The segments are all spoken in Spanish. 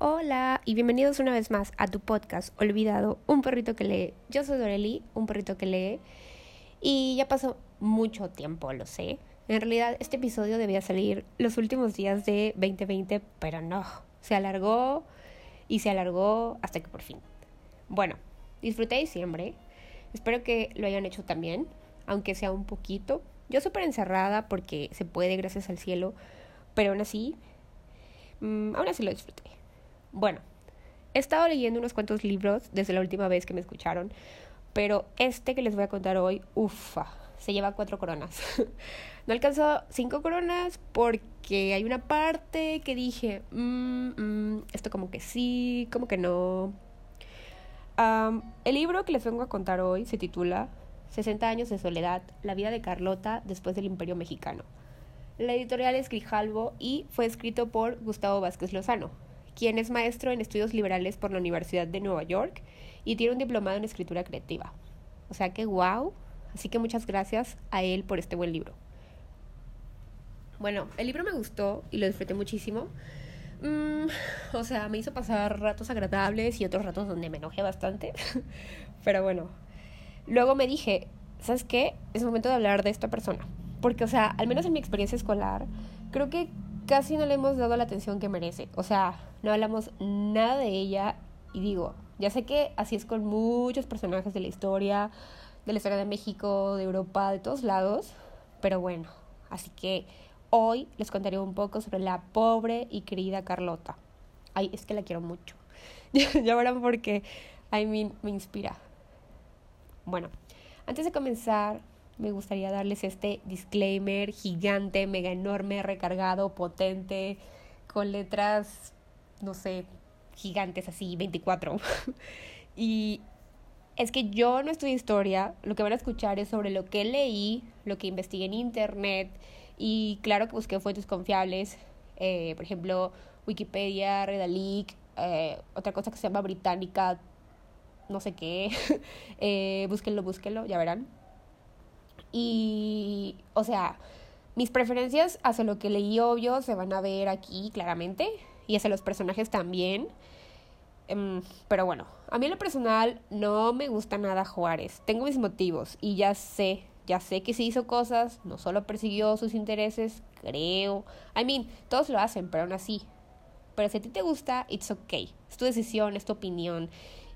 Hola y bienvenidos una vez más a tu podcast Olvidado, un perrito que lee. Yo soy Doreli, un perrito que lee. Y ya pasó mucho tiempo, lo sé. En realidad este episodio debía salir los últimos días de 2020, pero no. Se alargó y se alargó hasta que por fin. Bueno, disfruté diciembre. Espero que lo hayan hecho también, aunque sea un poquito. Yo súper encerrada porque se puede, gracias al cielo. Pero aún así, mmm, aún así lo disfruté. Bueno, he estado leyendo unos cuantos libros desde la última vez que me escucharon, pero este que les voy a contar hoy, ufa, se lleva cuatro coronas. no alcanzó cinco coronas porque hay una parte que dije, mm, mm, esto como que sí, como que no. el libro que les vengo a contar hoy se titula 60 años de soledad, la vida de Carlota después del Imperio Mexicano. La editorial es Grijalvo y fue escrito por Gustavo Vázquez Lozano, quien es maestro en estudios liberales por la Universidad de Nueva York y tiene un diplomado en escritura creativa. O sea que wow, así que muchas gracias a él por este buen libro. Bueno, el libro me gustó y lo disfruté muchísimo. Mm, o sea, me hizo pasar ratos agradables y otros ratos donde me enojé bastante. Pero bueno, luego me dije, ¿sabes qué? Es momento de hablar de esta persona. Porque, o sea, al menos en mi experiencia escolar, creo que casi no le hemos dado la atención que merece. O sea, no hablamos nada de ella y digo, ya sé que así es con muchos personajes de la historia, de la historia de México, de Europa, de todos lados, pero bueno, así que hoy les contaré un poco sobre la pobre y querida Carlota. Ay, es que la quiero mucho. ya verán por qué. I mean, me inspira. Bueno, antes de comenzar, me gustaría darles este disclaimer gigante, mega enorme, recargado, potente, con letras, no sé, gigantes así, 24. y es que yo no estudio historia, lo que van a escuchar es sobre lo que leí, lo que investigué en internet y claro que busqué fuentes confiables, eh, por ejemplo, Wikipedia, Redalic, eh, otra cosa que se llama británica, no sé qué, eh, búsquenlo, búsquenlo, ya verán. Y, o sea, mis preferencias hacia lo que leí, obvio, se van a ver aquí claramente. Y hacia los personajes también. Em, pero bueno, a mí en lo personal no me gusta nada Juárez. Tengo mis motivos y ya sé, ya sé que se hizo cosas, no solo persiguió sus intereses, creo. I mean, todos lo hacen, pero aún así. Pero si a ti te gusta, it's okay. Es tu decisión, es tu opinión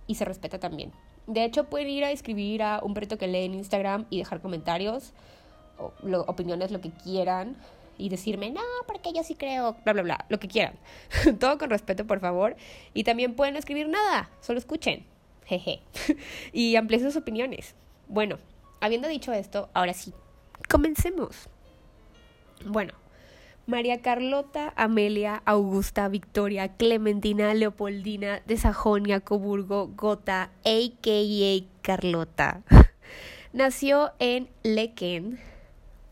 y se respeta también. De hecho, pueden ir a escribir a un perrito que lee en Instagram y dejar comentarios, opiniones, lo que quieran, y decirme, no, porque yo sí creo, bla, bla, bla, lo que quieran. Todo con respeto, por favor. Y también pueden escribir nada, solo escuchen. Jeje. y amplíen sus opiniones. Bueno, habiendo dicho esto, ahora sí, comencemos. Bueno, María Carlota, Amelia, Augusta, Victoria, Clementina, Leopoldina de Sajonia, Coburgo, Gotha, a.k.a. Carlota. Nació en Lequen,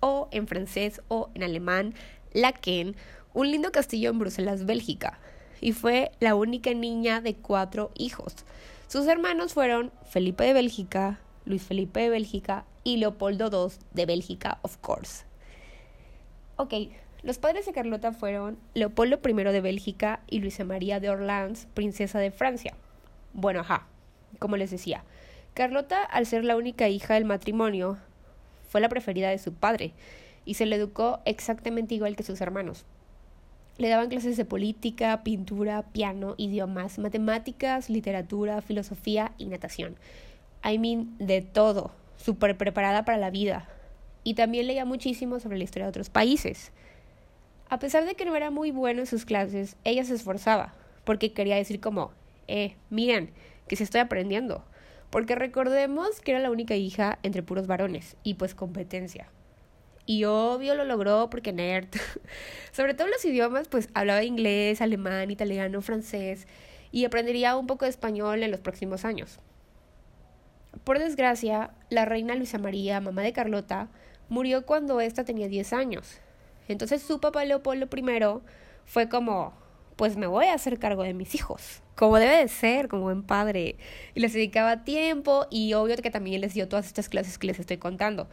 o en francés o en alemán, Laken, un lindo castillo en Bruselas, Bélgica, y fue la única niña de cuatro hijos. Sus hermanos fueron Felipe de Bélgica, Luis Felipe de Bélgica y Leopoldo II de Bélgica, of course. Ok, los padres de Carlota fueron Leopoldo I de Bélgica y Luisa María de Orleans, princesa de Francia. Bueno, ajá, como les decía, Carlota, al ser la única hija del matrimonio, fue la preferida de su padre y se le educó exactamente igual que sus hermanos. Le daban clases de política, pintura, piano, idiomas, matemáticas, literatura, filosofía y natación. I mean, de todo, súper preparada para la vida. Y también leía muchísimo sobre la historia de otros países. A pesar de que no era muy bueno en sus clases, ella se esforzaba, porque quería decir como, eh, miren, que se estoy aprendiendo. Porque recordemos que era la única hija entre puros varones, y pues competencia. Y obvio lo logró porque nerd. Sobre todo los idiomas, pues hablaba inglés, alemán, italiano, francés, y aprendería un poco de español en los próximos años. Por desgracia, la reina Luisa María, mamá de Carlota, murió cuando ésta tenía 10 años, entonces su papá Leopoldo I fue como, pues me voy a hacer cargo de mis hijos, como debe de ser, como buen padre. Y les dedicaba tiempo y obvio que también les dio todas estas clases que les estoy contando.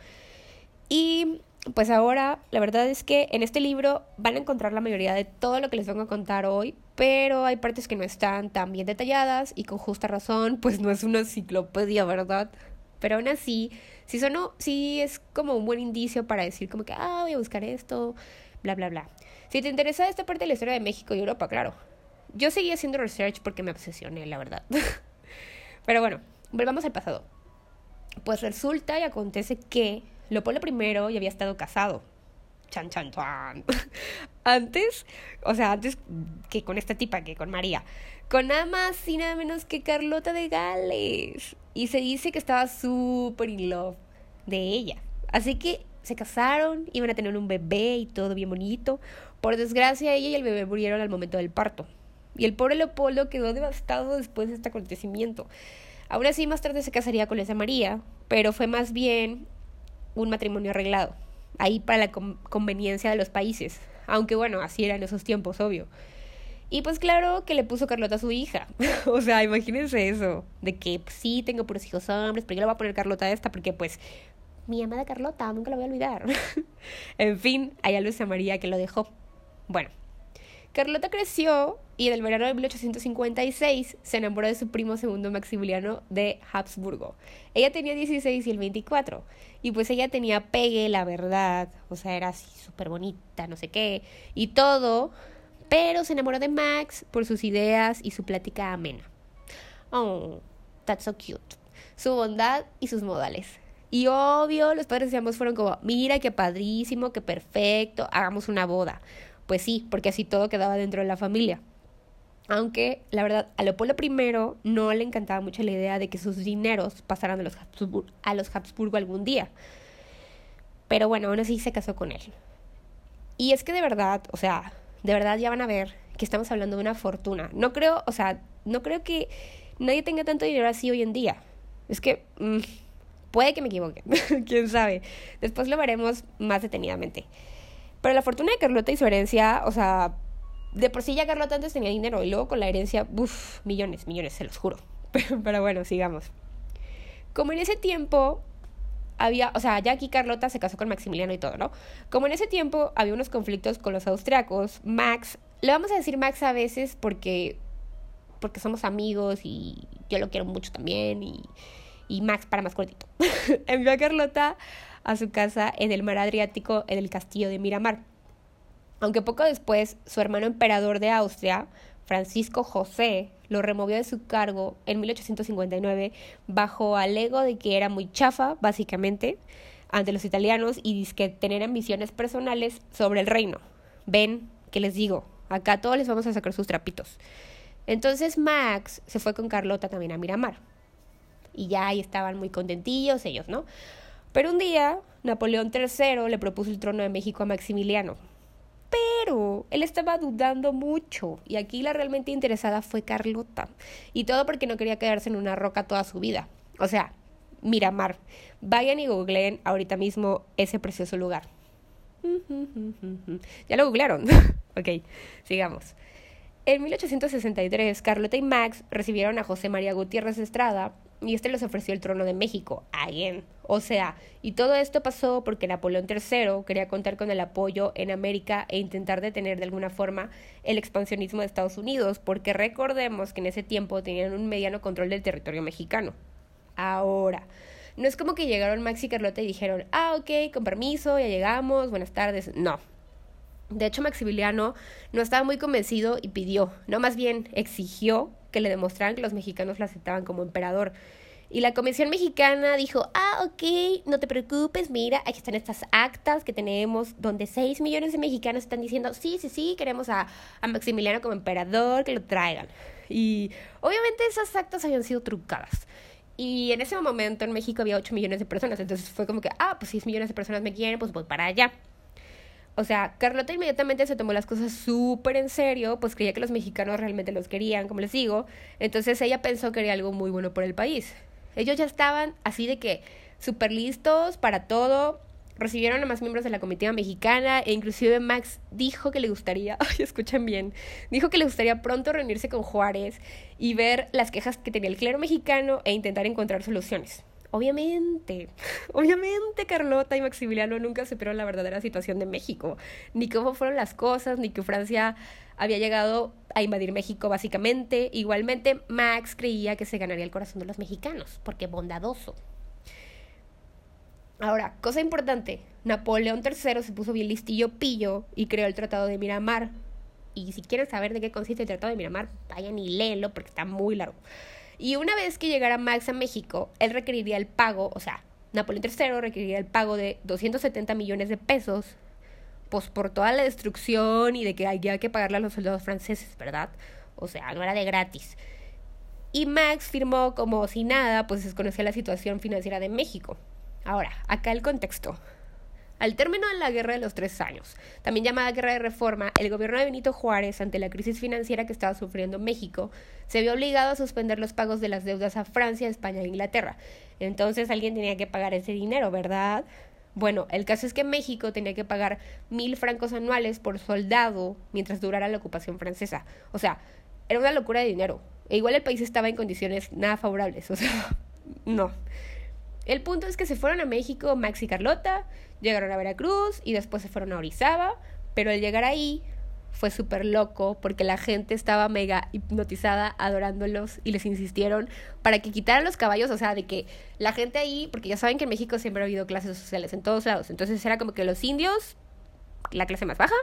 Y pues ahora, la verdad es que en este libro van a encontrar la mayoría de todo lo que les vengo a contar hoy, pero hay partes que no están tan bien detalladas y con justa razón, pues no es una enciclopedia, ¿verdad? Pero aún así, si sonó, sí es como un buen indicio para decir como que, ah, voy a buscar esto, bla, bla, bla. Si te interesa esta parte de la historia de México y Europa, claro. Yo seguí haciendo research porque me obsesioné, la verdad. Pero bueno, volvamos al pasado. Pues resulta y acontece que Leopoldo I ya había estado casado. Chan, chan, chan. antes, o sea, antes que con esta tipa, que con María. Con nada más y nada menos que Carlota de Gales. Y se dice que estaba súper in love de ella. Así que se casaron, iban a tener un bebé y todo bien bonito. Por desgracia, ella y el bebé murieron al momento del parto. Y el pobre Leopoldo quedó devastado después de este acontecimiento. Aún así, más tarde se casaría con esa María, pero fue más bien un matrimonio arreglado, ahí para la conveniencia de los países, aunque bueno, así era en esos tiempos, obvio. Y pues claro que le puso Carlota a su hija. o sea, imagínense eso, de que pues, sí, tengo puros hijos hombres, pero yo le voy a poner Carlota a esta porque pues mi amada Carlota, nunca la voy a olvidar. en fin, hay a Luisa María que lo dejó. Bueno, Carlota creció y en el verano de 1856 se enamoró de su primo segundo Maximiliano de Habsburgo. Ella tenía 16 y el 24. Y pues ella tenía pegue, la verdad. O sea, era así súper bonita, no sé qué. Y todo. Pero se enamoró de Max por sus ideas y su plática amena. Oh, that's so cute. Su bondad y sus modales. Y obvio, los padres de ambos fueron como, mira qué padrísimo, qué perfecto, hagamos una boda. Pues sí, porque así todo quedaba dentro de la familia. Aunque, la verdad, a Leopoldo I no le encantaba mucho la idea de que sus dineros pasaran a los, a los Habsburgo algún día. Pero bueno, aún así se casó con él. Y es que de verdad, o sea, de verdad ya van a ver que estamos hablando de una fortuna. No creo, o sea, no creo que nadie tenga tanto dinero así hoy en día. Es que mm, puede que me equivoque, quién sabe. Después lo veremos más detenidamente. Pero la fortuna de Carlota y su herencia, o sea, de por sí ya Carlota antes tenía dinero y luego con la herencia, uff, millones, millones, se los juro. Pero, bueno, sigamos. Como en ese tiempo había, o sea, ya aquí Carlota se casó con Maximiliano y todo, ¿no? Como en ese tiempo había unos conflictos con los austriacos, Max, le vamos a decir Max a veces porque porque somos amigos y yo lo quiero mucho también y, y Max para más cortito. Envió a Carlota a su casa en el mar Adriático, en el castillo de Miramar. Aunque poco después su hermano emperador de Austria, Francisco José, lo removió de su cargo en 1859 bajo alego de que era muy chafa, básicamente, ante los italianos y que tener ambiciones personales sobre el reino. Ven, que les digo, acá todos les vamos a sacar sus trapitos. Entonces Max se fue con Carlota también a Miramar. Y ya ahí estaban muy contentillos ellos, ¿no? Pero un día, Napoleón III le propuso el trono de México a Maximiliano. Pero él estaba dudando mucho y aquí la realmente interesada fue Carlota. Y todo porque no quería quedarse en una roca toda su vida. O sea, Miramar. Vayan y googleen ahorita mismo ese precioso lugar. Ya lo googlearon. ok, sigamos. En 1863, Carlota y Max recibieron a José María Gutiérrez Estrada y este les ofreció el trono de México, again. O sea, y todo esto pasó porque Napoleón III quería contar con el apoyo en América e intentar detener de alguna forma el expansionismo de Estados Unidos, porque recordemos que en ese tiempo tenían un mediano control del territorio mexicano. Ahora, no es como que llegaron Max y Carlota y dijeron, ah, ok, con permiso, ya llegamos, buenas tardes. No. De hecho, Maximiliano no estaba muy convencido y pidió, no más bien exigió que le demostraran que los mexicanos lo aceptaban como emperador. Y la Comisión Mexicana dijo, ah, ok, no te preocupes, mira, aquí están estas actas que tenemos donde 6 millones de mexicanos están diciendo, sí, sí, sí, queremos a, a Maximiliano como emperador, que lo traigan. Y obviamente esas actas habían sido trucadas. Y en ese momento en México había 8 millones de personas, entonces fue como que, ah, pues 6 millones de personas me quieren, pues voy para allá. O sea, Carlota inmediatamente se tomó las cosas súper en serio, pues creía que los mexicanos realmente los querían, como les digo. Entonces ella pensó que era algo muy bueno por el país. Ellos ya estaban así de que súper listos para todo. Recibieron a más miembros de la comitiva mexicana e inclusive Max dijo que le gustaría, ay, escuchen bien, dijo que le gustaría pronto reunirse con Juárez y ver las quejas que tenía el clero mexicano e intentar encontrar soluciones. Obviamente, obviamente Carlota y Maximiliano nunca supieron la verdadera situación de México, ni cómo fueron las cosas, ni que Francia había llegado a invadir México básicamente. Igualmente, Max creía que se ganaría el corazón de los mexicanos, porque bondadoso. Ahora, cosa importante, Napoleón III se puso bien listillo pillo y creó el Tratado de Miramar. Y si quieren saber de qué consiste el Tratado de Miramar, vayan y léenlo porque está muy largo. Y una vez que llegara Max a México, él requeriría el pago, o sea, Napoleón III requeriría el pago de 270 millones de pesos, pues por toda la destrucción y de que había que pagarle a los soldados franceses, ¿verdad? O sea, no era de gratis. Y Max firmó como si nada, pues desconocía la situación financiera de México. Ahora, acá el contexto. Al término de la Guerra de los Tres Años, también llamada Guerra de Reforma, el gobierno de Benito Juárez, ante la crisis financiera que estaba sufriendo México, se vio obligado a suspender los pagos de las deudas a Francia, España e Inglaterra. Entonces alguien tenía que pagar ese dinero, ¿verdad? Bueno, el caso es que México tenía que pagar mil francos anuales por soldado mientras durara la ocupación francesa. O sea, era una locura de dinero. E igual el país estaba en condiciones nada favorables. O sea, no. El punto es que se fueron a México Max y Carlota, llegaron a Veracruz y después se fueron a Orizaba, pero al llegar ahí fue súper loco porque la gente estaba mega hipnotizada adorándolos y les insistieron para que quitaran los caballos, o sea, de que la gente ahí, porque ya saben que en México siempre ha habido clases sociales en todos lados, entonces era como que los indios, la clase más baja,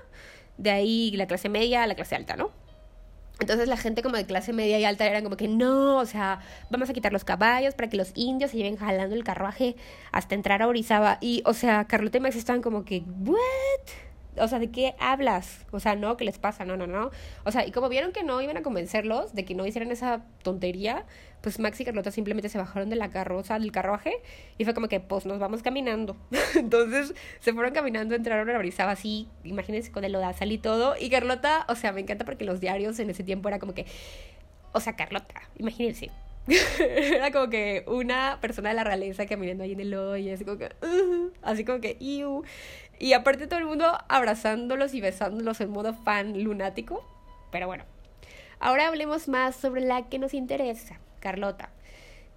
de ahí la clase media, la clase alta, ¿no? Entonces la gente como de clase media y alta eran como que no, o sea, vamos a quitar los caballos para que los indios se lleven jalando el carruaje hasta entrar a Orizaba. Y, o sea, Carlota y Max estaban como que, ¿what? O sea, ¿de qué hablas? O sea, no, ¿qué les pasa? No, no, no. O sea, y como vieron que no iban a convencerlos de que no hicieran esa tontería, pues Max y Carlota simplemente se bajaron de la carroza, del carruaje, y fue como que, pues nos vamos caminando. Entonces se fueron caminando, entraron a Orizaba así, imagínense con el lodazal y todo. Y Carlota, o sea, me encanta porque los diarios en ese tiempo era como que, o sea, Carlota, imagínense, era como que una persona de la realeza caminando ahí en el y así como que, uh, así como que, iu. Y aparte todo el mundo abrazándolos y besándolos en modo fan lunático. Pero bueno, ahora hablemos más sobre la que nos interesa, Carlota.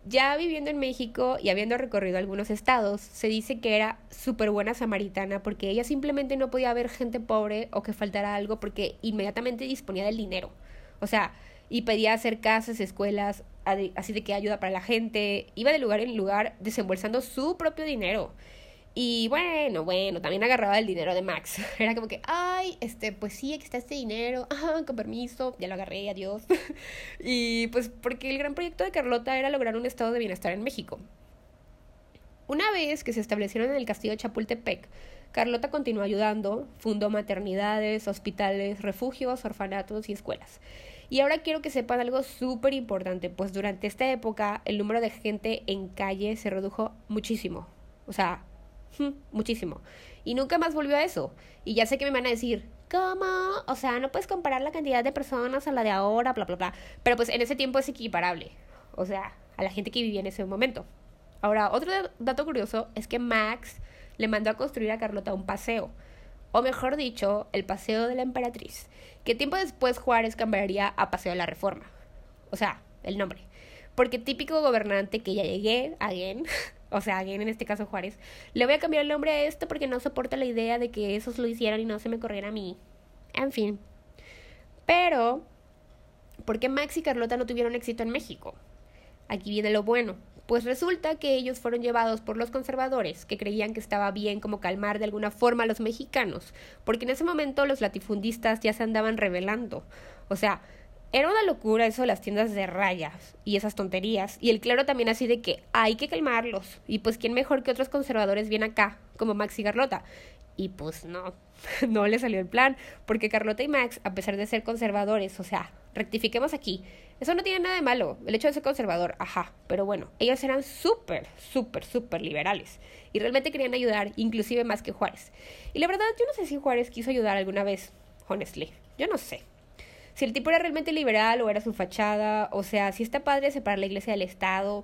Ya viviendo en México y habiendo recorrido algunos estados, se dice que era súper buena samaritana porque ella simplemente no podía ver gente pobre o que faltara algo porque inmediatamente disponía del dinero. O sea, y pedía hacer casas, escuelas, así de que ayuda para la gente. Iba de lugar en lugar desembolsando su propio dinero. Y bueno, bueno, también agarraba el dinero de Max. Era como que, ay, este, pues sí, aquí está este dinero, ah, con permiso, ya lo agarré, adiós. y pues porque el gran proyecto de Carlota era lograr un estado de bienestar en México. Una vez que se establecieron en el castillo de Chapultepec, Carlota continuó ayudando, fundó maternidades, hospitales, refugios, orfanatos y escuelas. Y ahora quiero que sepan algo súper importante, pues durante esta época el número de gente en calle se redujo muchísimo. O sea, muchísimo. Y nunca más volvió a eso. Y ya sé que me van a decir, ¿cómo? O sea, no puedes comparar la cantidad de personas a la de ahora, bla, bla, bla. Pero pues en ese tiempo es equiparable. O sea, a la gente que vivía en ese momento. Ahora, otro dato curioso es que Max le mandó a construir a Carlota un paseo. O mejor dicho, el Paseo de la Emperatriz. Que tiempo después Juárez cambiaría a Paseo de la Reforma. O sea, el nombre. Porque típico gobernante que ya llegué, again, o sea, en este caso Juárez, le voy a cambiar el nombre a esto porque no soporta la idea de que esos lo hicieran y no se me corriera a mí. En fin. Pero, ¿por qué Max y Carlota no tuvieron éxito en México? Aquí viene lo bueno. Pues resulta que ellos fueron llevados por los conservadores, que creían que estaba bien como calmar de alguna forma a los mexicanos, porque en ese momento los latifundistas ya se andaban rebelando. O sea, era una locura eso de las tiendas de rayas y esas tonterías. Y el claro también así de que hay que calmarlos. Y pues quién mejor que otros conservadores viene acá, como Max y Carlota. Y pues no, no le salió el plan, porque Carlota y Max, a pesar de ser conservadores, o sea, rectifiquemos aquí, eso no tiene nada de malo, el hecho de ser conservador, ajá, pero bueno, ellos eran súper, súper, súper liberales y realmente querían ayudar, inclusive más que Juárez. Y la verdad, yo no sé si Juárez quiso ayudar alguna vez, honestly, yo no sé si el tipo era realmente liberal o era su fachada, o sea, si está padre separar la iglesia del Estado,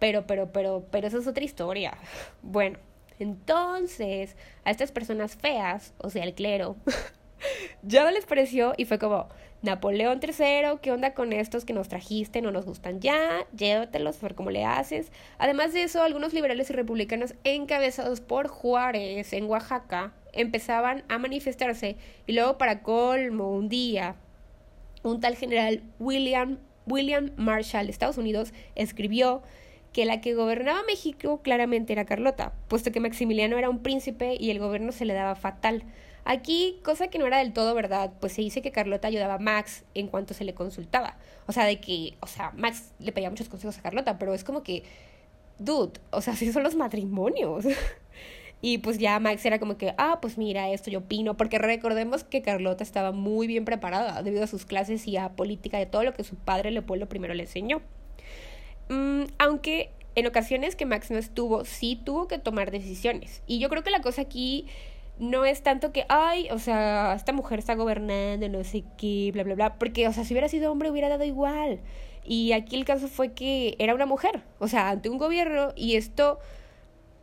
pero, pero, pero, pero eso es otra historia. Bueno, entonces a estas personas feas, o sea, el clero, ya no les pareció y fue como, Napoleón III, ¿qué onda con estos que nos trajiste? No nos gustan ya, llévatelos, a ver cómo le haces. Además de eso, algunos liberales y republicanos encabezados por Juárez en Oaxaca empezaban a manifestarse y luego para colmo un día un tal general William, William Marshall de Estados Unidos escribió que la que gobernaba México claramente era Carlota, puesto que Maximiliano era un príncipe y el gobierno se le daba fatal. Aquí, cosa que no era del todo verdad, pues se dice que Carlota ayudaba a Max en cuanto se le consultaba. O sea, de que, o sea, Max le pedía muchos consejos a Carlota, pero es como que, dude, o sea, así son los matrimonios. Y pues ya Max era como que, ah, pues mira, esto yo opino, porque recordemos que Carlota estaba muy bien preparada debido a sus clases y a política de todo lo que su padre Leopoldo primero le enseñó. Mm, aunque en ocasiones que Max no estuvo, sí tuvo que tomar decisiones. Y yo creo que la cosa aquí no es tanto que, ay, o sea, esta mujer está gobernando, no sé qué, bla, bla, bla, porque, o sea, si hubiera sido hombre hubiera dado igual. Y aquí el caso fue que era una mujer, o sea, ante un gobierno y esto,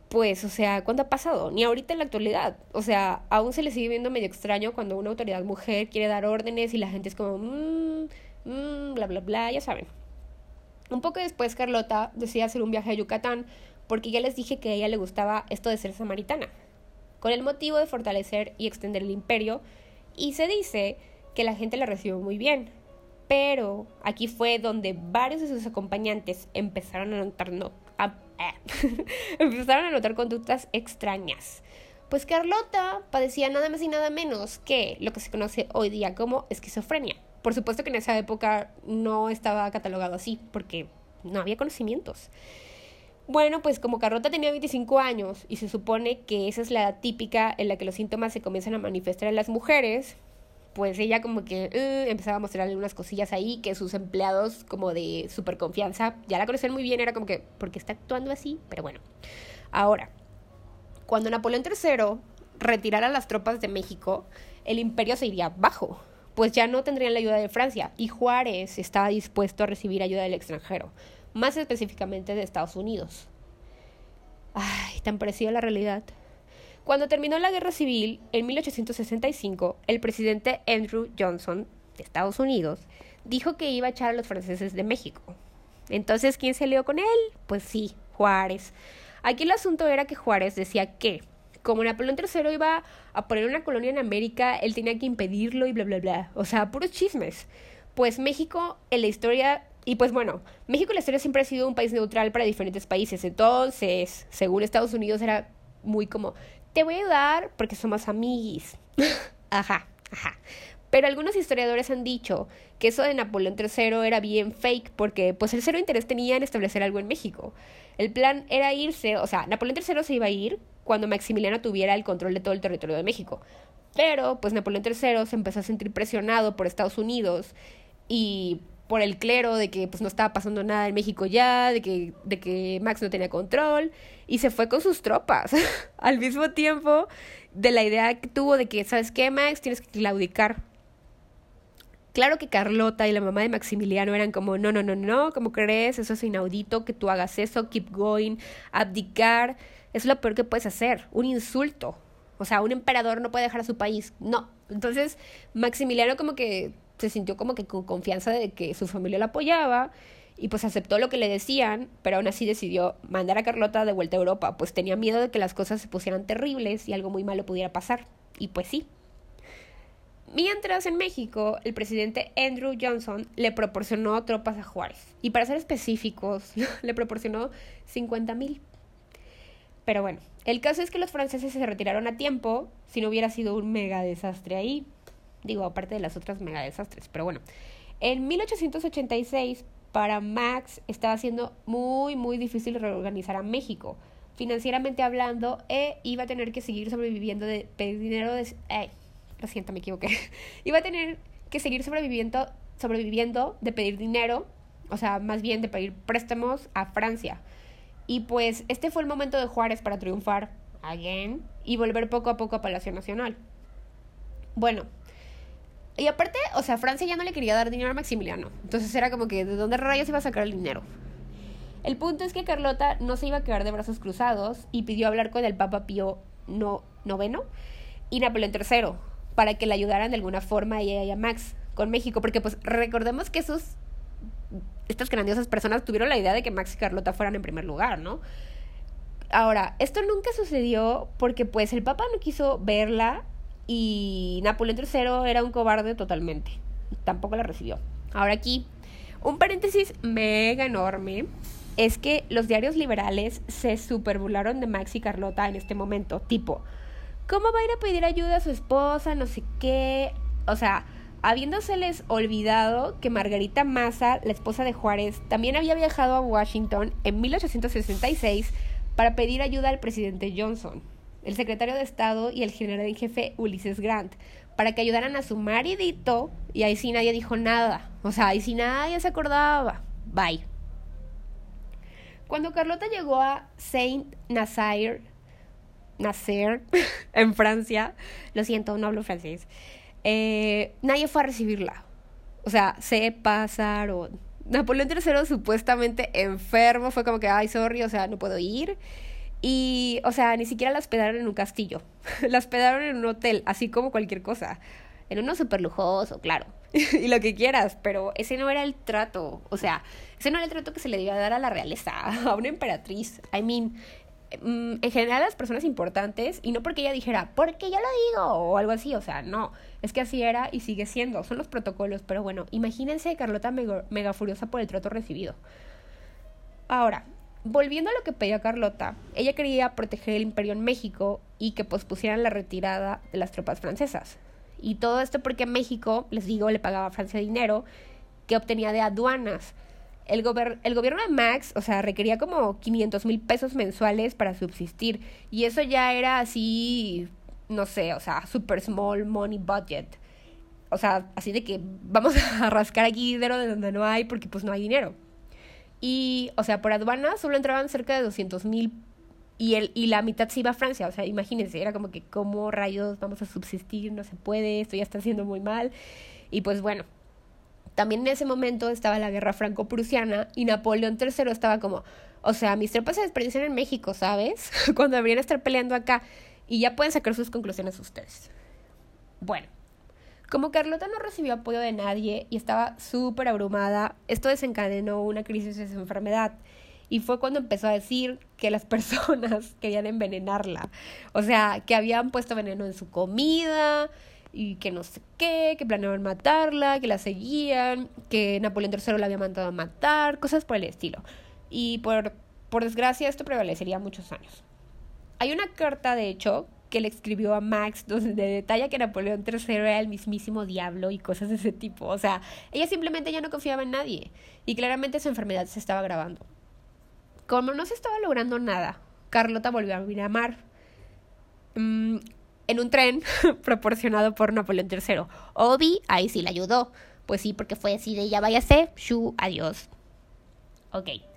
pues, o sea, ¿cuándo ha pasado? Ni ahorita en la actualidad. O sea, aún se le sigue viendo medio extraño cuando una autoridad mujer quiere dar órdenes y la gente es como, mmm, mmm, bla, bla, bla, ya saben. Un poco después Carlota decide hacer un viaje a Yucatán porque ya les dije que a ella le gustaba esto de ser samaritana con el motivo de fortalecer y extender el imperio, y se dice que la gente la recibió muy bien. Pero aquí fue donde varios de sus acompañantes empezaron a notar, no, empezaron a notar conductas extrañas. Pues Carlota padecía nada más y nada menos que lo que se conoce hoy día como esquizofrenia. Por supuesto que en esa época no estaba catalogado así, porque no había conocimientos. Bueno, pues como Carlota tenía 25 años y se supone que esa es la edad típica en la que los síntomas se comienzan a manifestar en las mujeres, pues ella como que uh, empezaba a mostrar algunas cosillas ahí que sus empleados como de super confianza ya la conocían muy bien, era como que, ¿por qué está actuando así? Pero bueno, ahora, cuando Napoleón III retirara las tropas de México, el imperio se iría bajo, pues ya no tendrían la ayuda de Francia y Juárez estaba dispuesto a recibir ayuda del extranjero más específicamente de Estados Unidos. Ay, tan parecida a la realidad. Cuando terminó la guerra civil, en 1865, el presidente Andrew Johnson, de Estados Unidos, dijo que iba a echar a los franceses de México. Entonces, ¿quién se lió con él? Pues sí, Juárez. Aquí el asunto era que Juárez decía que, como Napoleón III iba a poner una colonia en América, él tenía que impedirlo y bla, bla, bla. O sea, puros chismes. Pues México, en la historia y pues bueno, México en la historia siempre ha sido un país neutral para diferentes países. Entonces, según Estados Unidos, era muy como, te voy a ayudar porque somos amiguis. ajá, ajá. Pero algunos historiadores han dicho que eso de Napoleón III era bien fake porque pues el cero interés tenía en establecer algo en México. El plan era irse, o sea, Napoleón III se iba a ir cuando Maximiliano tuviera el control de todo el territorio de México. Pero pues Napoleón III se empezó a sentir presionado por Estados Unidos y por el clero de que pues no estaba pasando nada en México ya, de que, de que Max no tenía control, y se fue con sus tropas. Al mismo tiempo de la idea que tuvo de que, ¿sabes qué, Max? Tienes que claudicar. Claro que Carlota y la mamá de Maximiliano eran como, no, no, no, no, ¿cómo crees? Eso es inaudito que tú hagas eso, keep going, abdicar. Es lo peor que puedes hacer, un insulto. O sea, un emperador no puede dejar a su país. No. Entonces, Maximiliano como que se sintió como que con confianza de que su familia la apoyaba y pues aceptó lo que le decían, pero aún así decidió mandar a Carlota de vuelta a Europa, pues tenía miedo de que las cosas se pusieran terribles y algo muy malo pudiera pasar. Y pues sí. Mientras en México, el presidente Andrew Johnson le proporcionó tropas a Juárez. Y para ser específicos, le proporcionó 50 mil. Pero bueno, el caso es que los franceses se retiraron a tiempo si no hubiera sido un mega desastre ahí. Digo, aparte de las otras mega desastres. Pero bueno, en 1886 para Max estaba siendo muy, muy difícil reorganizar a México. Financieramente hablando, e iba a tener que seguir sobreviviendo de pedir dinero de... Eh, lo me equivoqué. iba a tener que seguir sobreviviendo, sobreviviendo de pedir dinero, o sea, más bien de pedir préstamos a Francia. Y pues este fue el momento de Juárez para triunfar, again, y volver poco a poco a Palacio Nacional. Bueno, y aparte, o sea, Francia ya no le quería dar dinero a Maximiliano. Entonces era como que, ¿de dónde rayos iba a sacar el dinero? El punto es que Carlota no se iba a quedar de brazos cruzados y pidió hablar con el Papa Pío no, IX y Napoleón III para que le ayudaran de alguna forma a ella y a Max. con México, porque pues recordemos que esos, estas grandiosas personas tuvieron la idea de que Max y Carlota fueran en primer lugar, ¿no? Ahora, esto nunca sucedió porque pues el Papa no quiso verla y Napoleón III era un cobarde totalmente. Tampoco la recibió. Ahora aquí, un paréntesis mega enorme es que los diarios liberales se superbularon de Max y Carlota en este momento, tipo, ¿cómo va a ir a pedir ayuda a su esposa? No sé qué. O sea, habiéndoseles olvidado que Margarita Massa, la esposa de Juárez, también había viajado a Washington en 1866 para pedir ayuda al presidente Johnson, el secretario de Estado y el general en jefe Ulysses Grant, para que ayudaran a su maridito, y ahí sí nadie dijo nada. O sea, ahí sí nadie se acordaba. Bye. Cuando Carlota llegó a Saint Nazaire, Nacer, en Francia, lo siento, no hablo francés, eh, nadie fue a recibirla. O sea, se pasaron. Napoleón III supuestamente enfermo, fue como que, ay, sorry, o sea, no puedo ir. Y, o sea, ni siquiera la hospedaron en un castillo. la hospedaron en un hotel, así como cualquier cosa. En uno súper lujoso, claro. y lo que quieras, pero ese no era el trato. O sea, ese no era el trato que se le debía dar a la realeza, a una emperatriz. I mean, mm, en general las personas importantes, y no porque ella dijera, porque yo lo digo, o algo así, o sea, no, es que así era y sigue siendo, son los protocolos, pero bueno, imagínense Carlota mega, mega furiosa por el trato recibido. Ahora, volviendo a lo que pedía Carlota, ella quería proteger el imperio en México y que pospusieran la retirada de las tropas francesas. Y todo esto porque México, les digo, le pagaba a Francia dinero que obtenía de aduanas. El, el gobierno de Max, o sea, requería como 500 mil pesos mensuales para subsistir. Y eso ya era así, no sé, o sea, super small money budget. O sea, así de que vamos a rascar aquí dinero de donde no hay porque pues no hay dinero. Y, o sea, por aduanas solo entraban cerca de 200 mil y, y la mitad se iba a Francia. O sea, imagínense, era como que, ¿cómo rayos vamos a subsistir? No se puede, esto ya está haciendo muy mal. Y pues bueno, también en ese momento estaba la guerra franco-prusiana y Napoleón III estaba como, o sea, mis tropas se desperdician en México, ¿sabes? Cuando deberían estar peleando acá. Y ya pueden sacar sus conclusiones ustedes. Bueno, como Carlota no recibió apoyo de nadie y estaba súper abrumada, esto desencadenó una crisis de su enfermedad. Y fue cuando empezó a decir que las personas querían envenenarla. O sea, que habían puesto veneno en su comida y que no sé qué, que planeaban matarla, que la seguían, que Napoleón III la había mandado a matar, cosas por el estilo. Y por, por desgracia esto prevalecería muchos años. Hay una carta, de hecho, que le escribió a Max, donde detalla que Napoleón III era el mismísimo diablo y cosas de ese tipo. O sea, ella simplemente ya no confiaba en nadie y claramente su enfermedad se estaba agravando. Como no se estaba logrando nada, Carlota volvió a Miramar mm, en un tren proporcionado por Napoleón III. Obi ahí sí la ayudó. Pues sí, porque fue así de ya váyase, shu, adiós. Ok.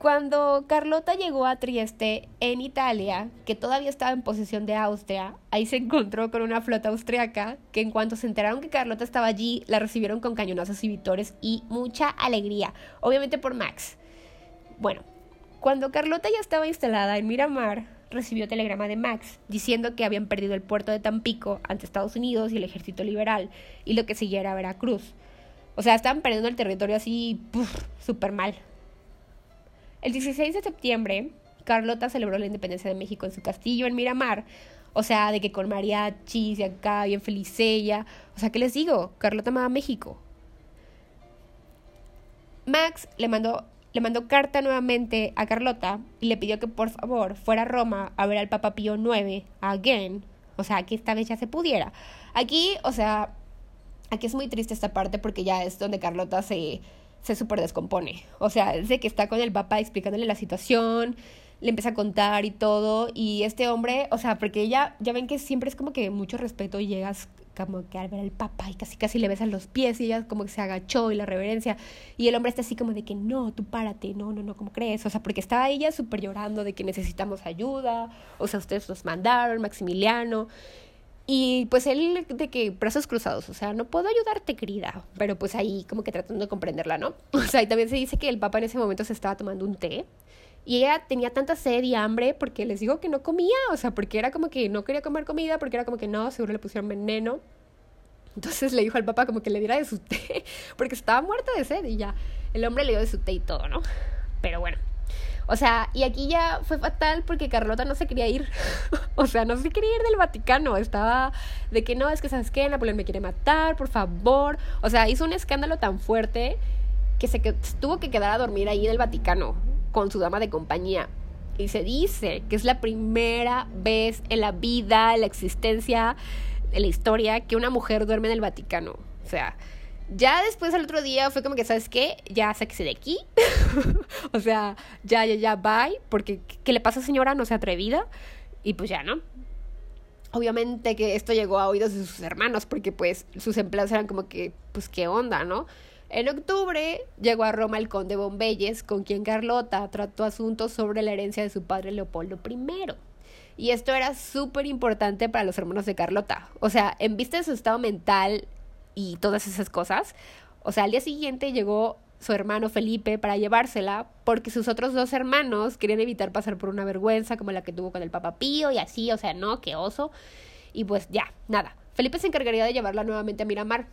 Cuando Carlota llegó a Trieste, en Italia, que todavía estaba en posesión de Austria, ahí se encontró con una flota austriaca que en cuanto se enteraron que Carlota estaba allí, la recibieron con cañonazos y vitores y mucha alegría, obviamente por Max. Bueno, cuando Carlota ya estaba instalada en Miramar, recibió telegrama de Max diciendo que habían perdido el puerto de Tampico ante Estados Unidos y el ejército liberal y lo que seguía era Veracruz. O sea, estaban perdiendo el territorio así, súper mal. El 16 de septiembre, Carlota celebró la independencia de México en su castillo en Miramar. O sea, de que con mariachis y acá, bien feliz ella. O sea, ¿qué les digo? Carlota amaba México. Max le mandó, le mandó carta nuevamente a Carlota y le pidió que por favor fuera a Roma a ver al Papa Pío IX, again. O sea, que esta vez ya se pudiera. Aquí, o sea, aquí es muy triste esta parte porque ya es donde Carlota se se súper descompone. O sea, es que está con el papá explicándole la situación, le empieza a contar y todo, y este hombre, o sea, porque ella, ya ven que siempre es como que mucho respeto y llegas como que al ver al papá y casi casi le besan los pies y ella como que se agachó y la reverencia y el hombre está así como de que no, tú párate, no, no, no, ¿cómo crees? O sea, porque estaba ella súper llorando de que necesitamos ayuda, o sea, ustedes nos mandaron, Maximiliano, y pues él de que brazos cruzados, o sea, no puedo ayudarte, querida, pero pues ahí como que tratando de comprenderla, ¿no? O sea, y también se dice que el papá en ese momento se estaba tomando un té y ella tenía tanta sed y hambre porque les digo que no comía, o sea, porque era como que no quería comer comida, porque era como que no, seguro le pusieron veneno. Entonces le dijo al papá como que le diera de su té, porque estaba muerta de sed y ya. El hombre le dio de su té y todo, ¿no? Pero bueno. O sea, y aquí ya fue fatal porque Carlota no se quería ir. o sea, no se quería ir del Vaticano. Estaba de que no, es que sabes qué, Napoleón me quiere matar, por favor. O sea, hizo un escándalo tan fuerte que se tuvo que quedar a dormir ahí en el Vaticano con su dama de compañía. Y se dice que es la primera vez en la vida, en la existencia, en la historia, que una mujer duerme en el Vaticano. O sea, ya después al otro día fue como que, ¿sabes qué? Ya sáquese de aquí. o sea, ya, ya, ya, bye. Porque, ¿qué le pasa, señora? No se atrevida. Y pues ya, ¿no? Obviamente que esto llegó a oídos de sus hermanos, porque pues sus empleados eran como que, pues qué onda, ¿no? En octubre llegó a Roma el conde Bombelles, con quien Carlota trató asuntos sobre la herencia de su padre Leopoldo I. Y esto era súper importante para los hermanos de Carlota. O sea, en vista de su estado mental y todas esas cosas, o sea, al día siguiente llegó su hermano Felipe para llevársela porque sus otros dos hermanos querían evitar pasar por una vergüenza como la que tuvo con el Papa Pío y así, o sea, no, qué oso. Y pues ya, nada. Felipe se encargaría de llevarla nuevamente a Miramar.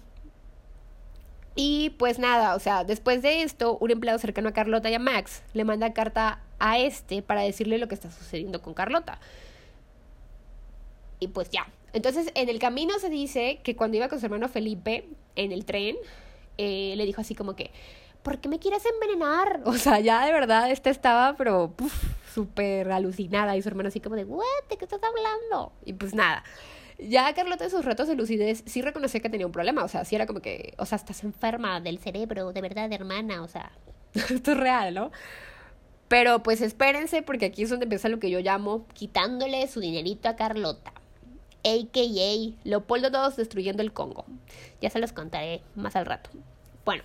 Y pues nada, o sea, después de esto, un empleado cercano a Carlota y a Max le manda carta a este para decirle lo que está sucediendo con Carlota. Y pues ya. Entonces, en el camino se dice que cuando iba con su hermano Felipe en el tren, eh, le dijo así como que, ¿por qué me quieres envenenar? O sea, ya de verdad, esta estaba, pero súper alucinada. Y su hermano así como de, ¿what? ¿De qué estás hablando? Y pues nada. Ya Carlota en sus ratos de lucidez sí reconocía que tenía un problema, o sea, sí era como que, o sea, estás enferma del cerebro, de verdad, hermana, o sea, esto es real, ¿no? Pero pues espérense porque aquí es donde empieza lo que yo llamo quitándole su dinerito a Carlota. AKA Leopoldo II destruyendo el Congo. Ya se los contaré más al rato. Bueno,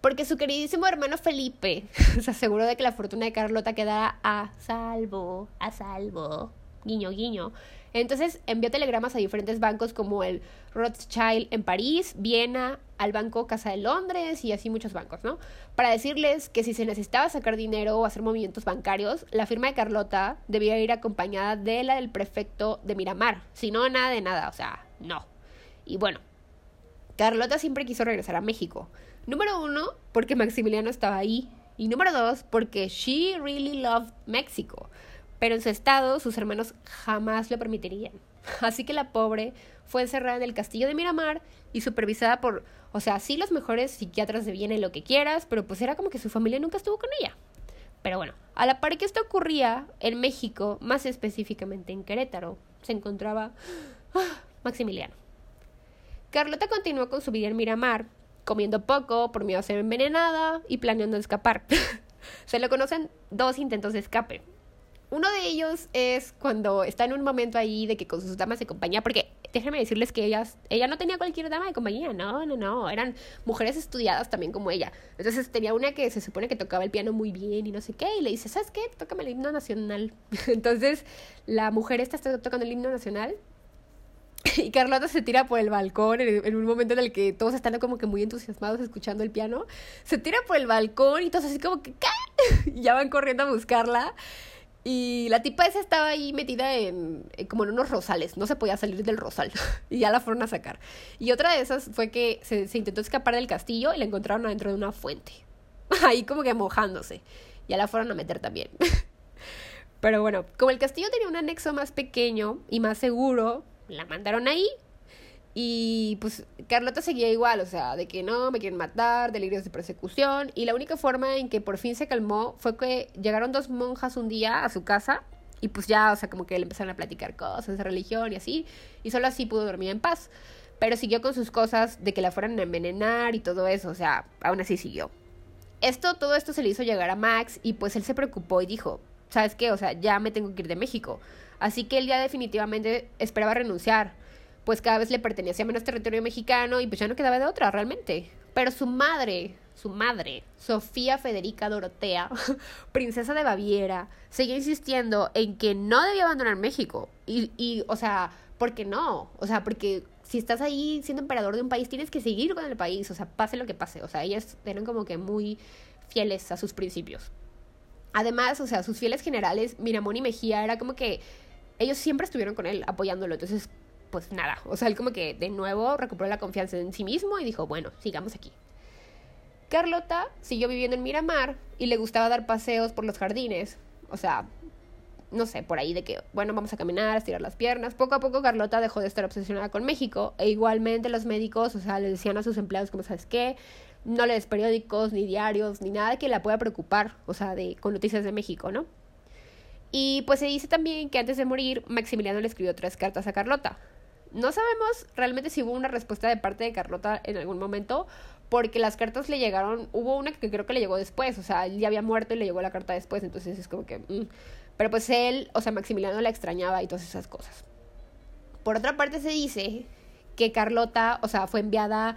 porque su queridísimo hermano Felipe se aseguró de que la fortuna de Carlota quedara a salvo, a salvo, guiño, guiño, entonces envió telegramas a diferentes bancos como el Rothschild en París, Viena, al Banco Casa de Londres y así muchos bancos, ¿no? Para decirles que si se necesitaba sacar dinero o hacer movimientos bancarios, la firma de Carlota debía ir acompañada de la del prefecto de Miramar. Si no, nada de nada, o sea, no. Y bueno, Carlota siempre quiso regresar a México. Número uno, porque Maximiliano estaba ahí. Y número dos, porque she really loved Mexico pero en su estado sus hermanos jamás lo permitirían. Así que la pobre fue encerrada en el castillo de Miramar y supervisada por, o sea, sí los mejores psiquiatras de Viena y lo que quieras, pero pues era como que su familia nunca estuvo con ella. Pero bueno, a la par que esto ocurría, en México, más específicamente en Querétaro, se encontraba ah, Maximiliano. Carlota continuó con su vida en Miramar, comiendo poco por miedo a ser envenenada y planeando escapar. se le conocen dos intentos de escape. Uno de ellos es cuando está en un momento ahí de que con sus damas de compañía, porque déjenme decirles que ellas, ella no tenía cualquier dama de compañía, no, no, no, eran mujeres estudiadas también como ella. Entonces tenía una que se supone que tocaba el piano muy bien y no sé qué, y le dice, ¿sabes qué? Tócame el himno nacional. Entonces la mujer esta está tocando el himno nacional y Carlota se tira por el balcón en, un momento en el que todos están como que muy entusiasmados escuchando el piano. Se tira por el balcón y todos así como que y ya van corriendo a buscarla. Y la tipa esa estaba ahí metida en, como en unos rosales, no se podía salir del rosal y ya la fueron a sacar. Y otra de esas fue que se, se intentó escapar del castillo y la encontraron adentro de una fuente, ahí como que mojándose. Ya la fueron a meter también. Pero bueno, como el castillo tenía un anexo más pequeño y más seguro, la mandaron ahí y pues Carlota seguía igual, o sea, de que no, me quieren matar, delirios de persecución. Y la única forma en que por fin se calmó fue que llegaron dos monjas un día a su casa y pues ya, o sea, como que le empezaron a platicar cosas de religión y así. Y solo así pudo dormir en paz. Pero siguió con sus cosas de que la fueran a envenenar y todo eso, o sea, aún así siguió. Esto, todo esto se le hizo llegar a Max y pues él se preocupó y dijo, ¿sabes qué? O sea, ya me tengo que ir de México. Así que él ya definitivamente esperaba renunciar pues cada vez le pertenecía menos territorio mexicano y pues ya no quedaba de otra realmente. Pero su madre, su madre, Sofía Federica Dorotea, princesa de Baviera, seguía insistiendo en que no debía abandonar México. Y, y, o sea, ¿por qué no? O sea, porque si estás ahí siendo emperador de un país, tienes que seguir con el país, o sea, pase lo que pase. O sea, ellas eran como que muy fieles a sus principios. Además, o sea, sus fieles generales, Miramón y Mejía, era como que ellos siempre estuvieron con él, apoyándolo. Entonces, pues nada, o sea, él como que de nuevo recuperó la confianza en sí mismo y dijo, bueno, sigamos aquí. Carlota siguió viviendo en Miramar y le gustaba dar paseos por los jardines, o sea, no sé, por ahí de que, bueno, vamos a caminar, estirar las piernas. Poco a poco Carlota dejó de estar obsesionada con México e igualmente los médicos, o sea, le decían a sus empleados como, ¿sabes qué? No le des periódicos, ni diarios, ni nada que la pueda preocupar, o sea, de, con noticias de México, ¿no? Y pues se dice también que antes de morir, Maximiliano le escribió tres cartas a Carlota. No sabemos realmente si hubo una respuesta de parte de Carlota en algún momento, porque las cartas le llegaron, hubo una que creo que le llegó después, o sea, él ya había muerto y le llegó la carta después, entonces es como que... Mm. Pero pues él, o sea, Maximiliano la extrañaba y todas esas cosas. Por otra parte se dice que Carlota, o sea, fue enviada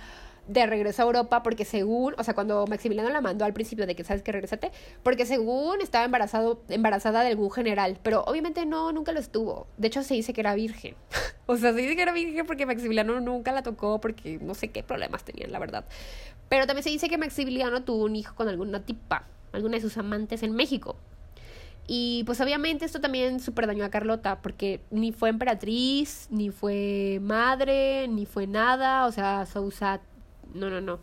de regreso a Europa porque según, o sea, cuando Maximiliano la mandó al principio de que sabes que regresate, porque según estaba embarazado, embarazada de algún general, pero obviamente no, nunca lo estuvo. De hecho se dice que era virgen. o sea, se dice que era virgen porque Maximiliano nunca la tocó porque no sé qué problemas tenían, la verdad. Pero también se dice que Maximiliano tuvo un hijo con alguna tipa, alguna de sus amantes en México. Y pues obviamente esto también súper dañó a Carlota, porque ni fue emperatriz, ni fue madre, ni fue nada, o sea, Sousa no, no, no.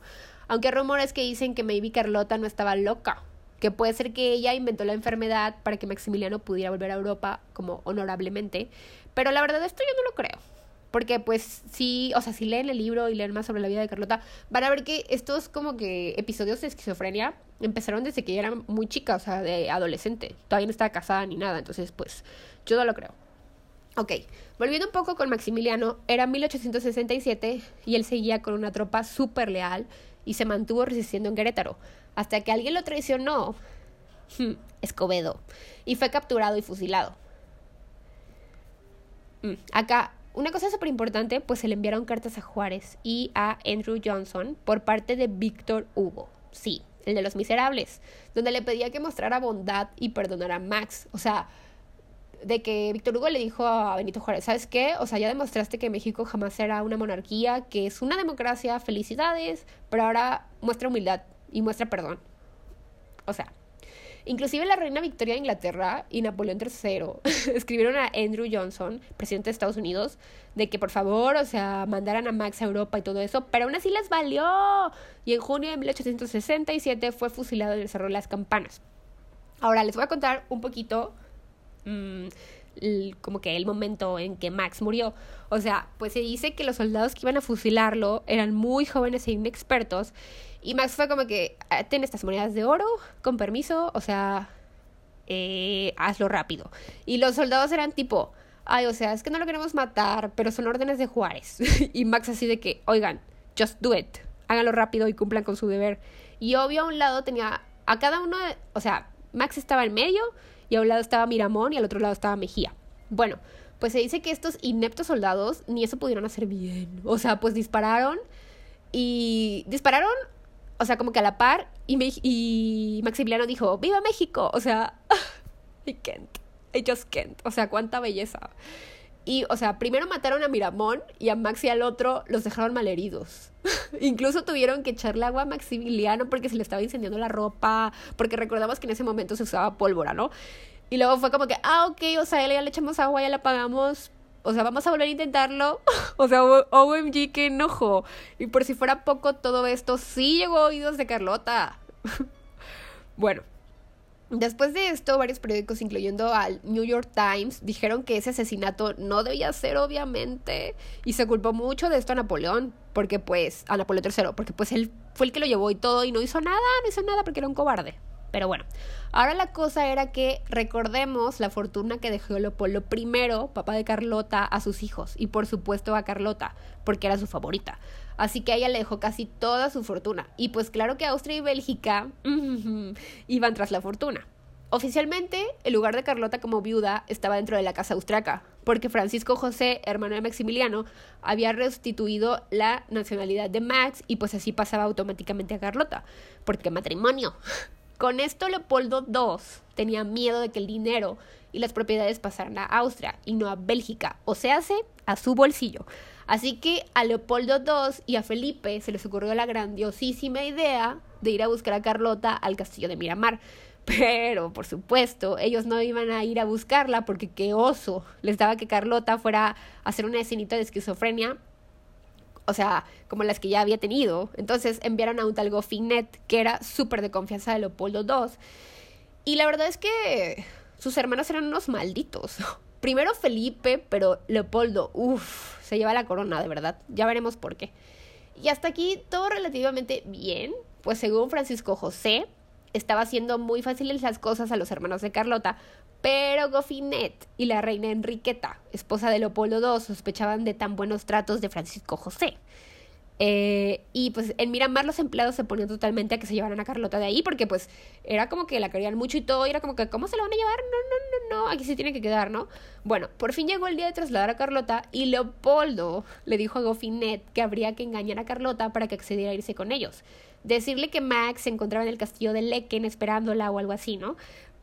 Aunque hay rumores que dicen que maybe Carlota no estaba loca, que puede ser que ella inventó la enfermedad para que Maximiliano pudiera volver a Europa como honorablemente, pero la verdad esto yo no lo creo. Porque pues sí, o sea, si leen el libro y leen más sobre la vida de Carlota, van a ver que estos como que episodios de esquizofrenia empezaron desde que ella era muy chica, o sea, de adolescente. Todavía no estaba casada ni nada, entonces pues yo no lo creo. Ok, volviendo un poco con Maximiliano, era 1867 y él seguía con una tropa súper leal y se mantuvo resistiendo en Querétaro, hasta que alguien lo traicionó, hmm, Escobedo, y fue capturado y fusilado. Hmm, acá, una cosa súper importante, pues se le enviaron cartas a Juárez y a Andrew Johnson por parte de Víctor Hugo, sí, el de los miserables, donde le pedía que mostrara bondad y perdonara a Max, o sea, de que Víctor Hugo le dijo a Benito Juárez, ¿sabes qué? O sea, ya demostraste que México jamás será una monarquía, que es una democracia, felicidades, pero ahora muestra humildad y muestra perdón. O sea, inclusive la reina Victoria de Inglaterra y Napoleón III escribieron a Andrew Johnson, presidente de Estados Unidos, de que por favor, o sea, mandaran a Max a Europa y todo eso, pero aún así les valió. Y en junio de 1867 fue fusilado en el Cerro las Campanas. Ahora les voy a contar un poquito Mm, como que el momento en que Max murió. O sea, pues se dice que los soldados que iban a fusilarlo eran muy jóvenes e inexpertos. Y Max fue como que, ah, ten estas monedas de oro, con permiso, o sea, eh, hazlo rápido. Y los soldados eran tipo, ay, o sea, es que no lo queremos matar, pero son órdenes de Juárez. y Max así de que, oigan, just do it, háganlo rápido y cumplan con su deber. Y obvio a un lado tenía a cada uno, o sea, Max estaba en medio y a un lado estaba Miramón y al otro lado estaba Mejía. Bueno, pues se dice que estos ineptos soldados ni eso pudieron hacer bien. O sea, pues dispararon y dispararon, o sea, como que a la par y, y Maximiliano dijo, ¡Viva México! O sea, I can't, I just can't. O sea, cuánta belleza. Y, o sea, primero mataron a Miramón y a Max y al otro los dejaron malheridos. Incluso tuvieron que echarle agua a Maximiliano porque se le estaba incendiando la ropa, porque recordamos que en ese momento se usaba pólvora, ¿no? Y luego fue como que, ah, ok, o sea, ya le echamos agua, ya la apagamos, o sea, vamos a volver a intentarlo. o sea, OMG, qué enojo. Y por si fuera poco, todo esto sí llegó a oídos de Carlota. bueno, Después de esto, varios periódicos, incluyendo al New York Times, dijeron que ese asesinato no debía ser, obviamente, y se culpó mucho de esto a Napoleón, porque pues, a Napoleón III, porque pues él fue el que lo llevó y todo, y no hizo nada, no hizo nada porque era un cobarde. Pero bueno, ahora la cosa era que recordemos la fortuna que dejó Leopoldo I, papá de Carlota, a sus hijos, y por supuesto a Carlota, porque era su favorita. Así que a ella le dejó casi toda su fortuna. Y pues claro que Austria y Bélgica iban tras la fortuna. Oficialmente, el lugar de Carlota como viuda estaba dentro de la casa austriaca, porque Francisco José, hermano de Maximiliano, había restituido la nacionalidad de Max y pues así pasaba automáticamente a Carlota, porque matrimonio. Con esto Leopoldo II tenía miedo de que el dinero y las propiedades pasaran a Austria y no a Bélgica, o se hace a su bolsillo. Así que a Leopoldo II y a Felipe se les ocurrió la grandiosísima idea de ir a buscar a Carlota al castillo de Miramar. Pero, por supuesto, ellos no iban a ir a buscarla porque qué oso. Les daba que Carlota fuera a hacer una escenita de esquizofrenia. O sea, como las que ya había tenido. Entonces enviaron a un tal Goffinet, que era súper de confianza de Leopoldo II. Y la verdad es que sus hermanos eran unos malditos. Primero Felipe, pero Leopoldo, uff, se lleva la corona, de verdad. Ya veremos por qué. Y hasta aquí todo relativamente bien, pues según Francisco José, estaba haciendo muy fáciles las cosas a los hermanos de Carlota, pero Goffinet y la reina Enriqueta, esposa de Leopoldo II, sospechaban de tan buenos tratos de Francisco José. Eh, y pues en Miramar los empleados se ponían totalmente a que se llevaran a Carlota de ahí porque pues era como que la querían mucho y todo y era como que ¿cómo se la van a llevar? No, no, no, no, aquí se tiene que quedar, ¿no? Bueno, por fin llegó el día de trasladar a Carlota y Leopoldo le dijo a Goffinet que habría que engañar a Carlota para que accediera a irse con ellos. Decirle que Max se encontraba en el castillo de Lecken esperándola o algo así, ¿no?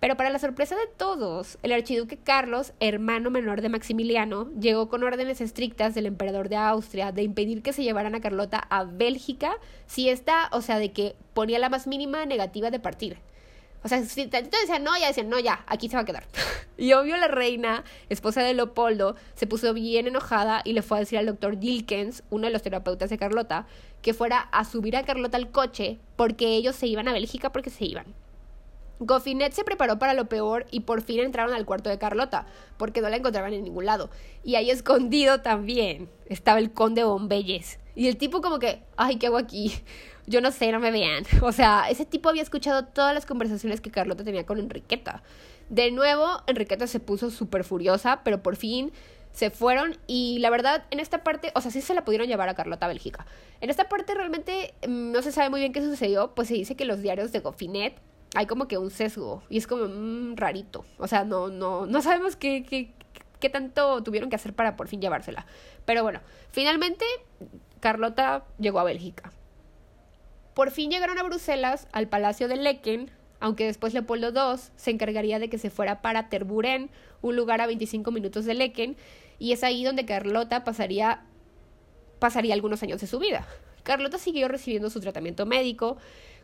Pero para la sorpresa de todos, el archiduque Carlos, hermano menor de Maximiliano, llegó con órdenes estrictas del emperador de Austria de impedir que se llevaran a Carlota a Bélgica si esta, o sea, de que ponía la más mínima negativa de partir. O sea, si tantito decían no, ya decían no, ya, aquí se va a quedar. y obvio la reina, esposa de Leopoldo, se puso bien enojada y le fue a decir al doctor Dilkens, uno de los terapeutas de Carlota, que fuera a subir a Carlota al coche porque ellos se iban a Bélgica porque se iban. Goffinet se preparó para lo peor y por fin entraron al cuarto de Carlota, porque no la encontraban en ningún lado. Y ahí escondido también estaba el conde Bombelles. Y el tipo como que, ay, ¿qué hago aquí? Yo no sé, no me vean. O sea, ese tipo había escuchado todas las conversaciones que Carlota tenía con Enriqueta. De nuevo, Enriqueta se puso súper furiosa, pero por fin se fueron y la verdad en esta parte, o sea, sí se la pudieron llevar a Carlota a Bélgica. En esta parte realmente mm, no se sabe muy bien qué sucedió, pues se dice que los diarios de Goffinet hay como que un sesgo y es como mm, rarito. O sea, no, no, no sabemos qué, qué, qué tanto tuvieron que hacer para por fin llevársela. Pero bueno, finalmente Carlota llegó a Bélgica. Por fin llegaron a Bruselas, al Palacio de Lecken, aunque después Leopoldo II se encargaría de que se fuera para Terburen, un lugar a 25 minutos de Lecken, y es ahí donde Carlota pasaría, pasaría algunos años de su vida. Carlota siguió recibiendo su tratamiento médico,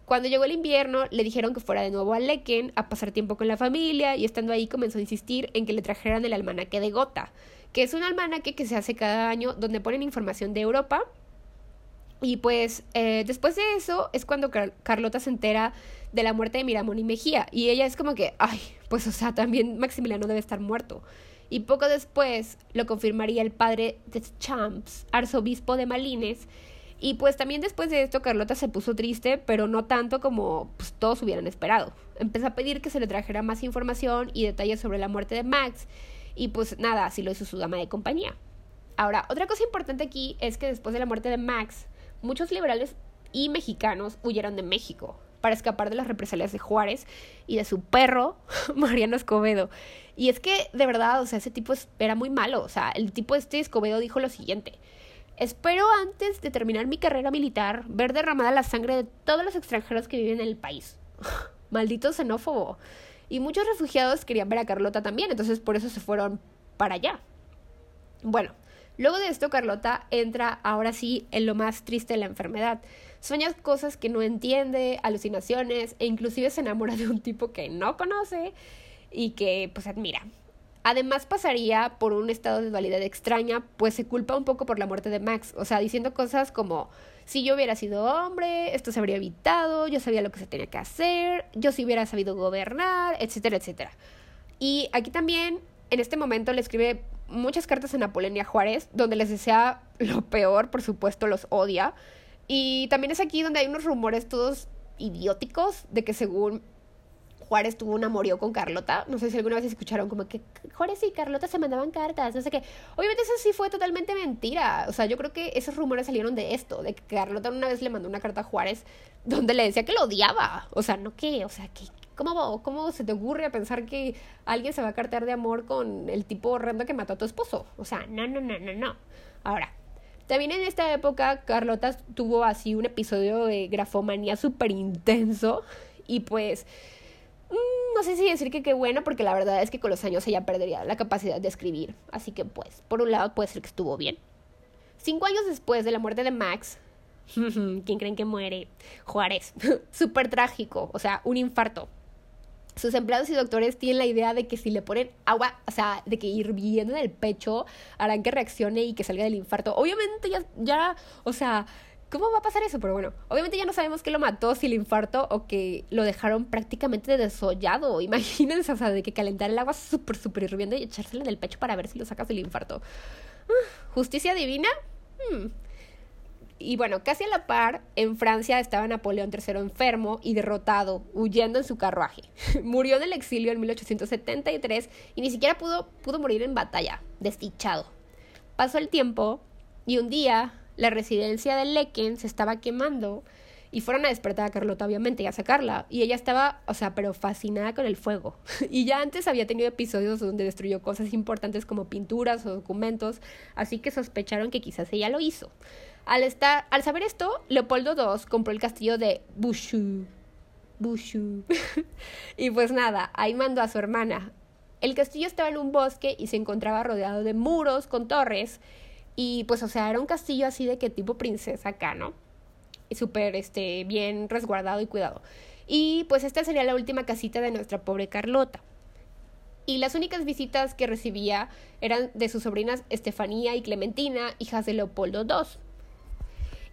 cuando llegó el invierno, le dijeron que fuera de nuevo a Lecken a pasar tiempo con la familia y estando ahí comenzó a insistir en que le trajeran el almanaque de Gota, que es un almanaque que se hace cada año donde ponen información de Europa. Y pues eh, después de eso es cuando Carlota se entera de la muerte de Miramón y Mejía y ella es como que, ay, pues o sea, también Maximiliano debe estar muerto. Y poco después lo confirmaría el padre de Champs, arzobispo de Malines, y pues también después de esto Carlota se puso triste, pero no tanto como pues, todos hubieran esperado. Empezó a pedir que se le trajera más información y detalles sobre la muerte de Max y pues nada, así lo hizo su dama de compañía. Ahora, otra cosa importante aquí es que después de la muerte de Max, muchos liberales y mexicanos huyeron de México para escapar de las represalias de Juárez y de su perro, Mariano Escobedo. Y es que, de verdad, o sea, ese tipo era muy malo. O sea, el tipo este Escobedo dijo lo siguiente. Espero antes de terminar mi carrera militar ver derramada la sangre de todos los extranjeros que viven en el país. Maldito xenófobo. Y muchos refugiados querían ver a Carlota también, entonces por eso se fueron para allá. Bueno, luego de esto Carlota entra ahora sí en lo más triste de la enfermedad. Sueña cosas que no entiende, alucinaciones e inclusive se enamora de un tipo que no conoce y que pues admira. Además pasaría por un estado de dualidad extraña, pues se culpa un poco por la muerte de Max, o sea, diciendo cosas como, si yo hubiera sido hombre, esto se habría evitado, yo sabía lo que se tenía que hacer, yo si hubiera sabido gobernar, etcétera, etcétera. Y aquí también, en este momento, le escribe muchas cartas a Napoleón y a Juárez, donde les desea lo peor, por supuesto, los odia. Y también es aquí donde hay unos rumores todos idióticos de que según Juárez tuvo un amorío con Carlota. No sé si alguna vez escucharon como que Juárez y Carlota se mandaban cartas, no sé qué. Obviamente eso sí fue totalmente mentira. O sea, yo creo que esos rumores salieron de esto, de que Carlota una vez le mandó una carta a Juárez donde le decía que lo odiaba. O sea, no que, o sea, que ¿Cómo, ¿Cómo se te ocurre pensar que alguien se va a cartear de amor con el tipo horrendo que mató a tu esposo? O sea, no, no, no, no, no. Ahora, también en esta época Carlota tuvo así un episodio de grafomanía súper intenso y pues no sé si decir que qué bueno, porque la verdad es que con los años ella perdería la capacidad de escribir. Así que pues, por un lado puede ser que estuvo bien. Cinco años después de la muerte de Max, ¿quién creen que muere? Juárez. Súper trágico, o sea, un infarto. sus empleados y doctores tienen la idea de que si le ponen agua, o sea, de que hirviendo en el pecho harán que reaccione y que salga del infarto. Obviamente ya, ya, o sea, ¿cómo va a pasar eso? Pero bueno, obviamente ya no sabemos qué lo mató, si el infarto o que lo dejaron prácticamente desollado. Imagínense, o sea, de que calentar el agua súper, súper hirviendo y echársela en el pecho para ver si lo sacas del infarto. Ah, ¿Justicia divina? Hmm. Y bueno, casi a la par, en Francia estaba Napoleón III enfermo y derrotado, huyendo en su carruaje. Murió en el exilio en 1873 y ni siquiera pudo, pudo morir en batalla, desdichado. Pasó el tiempo y un día la residencia de Lecken se estaba quemando y fueron a despertar a Carlota, obviamente, y a sacarla. Y ella estaba, o sea, pero fascinada con el fuego. y ya antes había tenido episodios donde destruyó cosas importantes como pinturas o documentos, así que sospecharon que quizás ella lo hizo. Al, estar, al saber esto, Leopoldo II compró el castillo de Bushu. Bushu. y pues nada, ahí mandó a su hermana. El castillo estaba en un bosque y se encontraba rodeado de muros con torres. Y pues, o sea, era un castillo así de que tipo princesa acá, ¿no? Y súper, este, bien resguardado y cuidado. Y pues esta sería la última casita de nuestra pobre Carlota. Y las únicas visitas que recibía eran de sus sobrinas Estefanía y Clementina, hijas de Leopoldo II.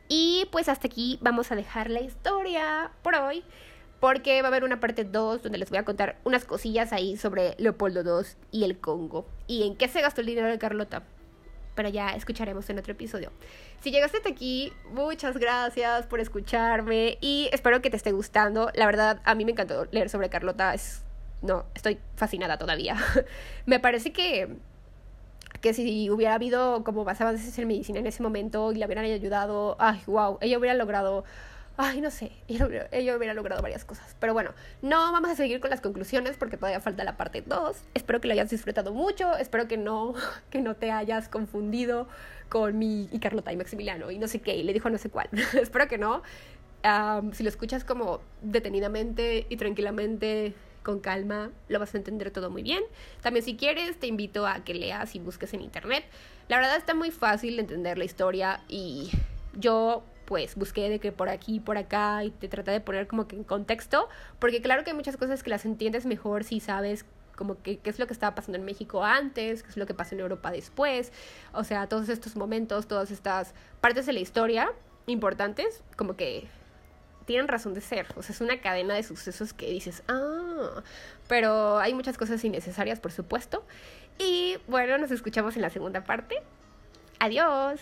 Y pues hasta aquí vamos a dejar la historia por hoy. Porque va a haber una parte 2 donde les voy a contar unas cosillas ahí sobre Leopoldo II y el Congo. Y en qué se gastó el dinero de Carlota. Pero ya escucharemos en otro episodio. Si llegaste aquí, muchas gracias por escucharme. Y espero que te esté gustando. La verdad, a mí me encantó leer sobre Carlota. Es... No, estoy fascinada todavía. me parece que que si hubiera habido como más avances en medicina en ese momento y le hubieran ayudado, ay, wow, ella hubiera logrado, ay, no sé, ella hubiera, logrado varias cosas. Pero bueno, no vamos a seguir con las conclusiones porque todavía falta la parte 2. Espero que lo hayas disfrutado mucho, espero que no, que no te hayas confundido con mi y Carlota y Maximiliano y no sé qué, y le dijo no sé cuál. espero que no. si lo escuchas como detenidamente y tranquilamente, con calma, lo vas a entender todo muy bien. También si quieres, te invito a que leas y busques en internet. La verdad está muy fácil de entender la historia y yo pues busqué de que por aquí, por acá y te trata de poner como que en contexto, porque claro que hay muchas cosas que las entiendes mejor si sabes como que qué es lo que estaba pasando en México antes, qué es lo que pasó en Europa después, o sea, todos estos momentos, todas estas partes de la historia importantes, como que tienen razón de ser. O sea, es una cadena de sucesos que dices, ah, pero hay muchas cosas innecesarias, por supuesto. Y bueno, nos escuchamos en la segunda parte. Adiós.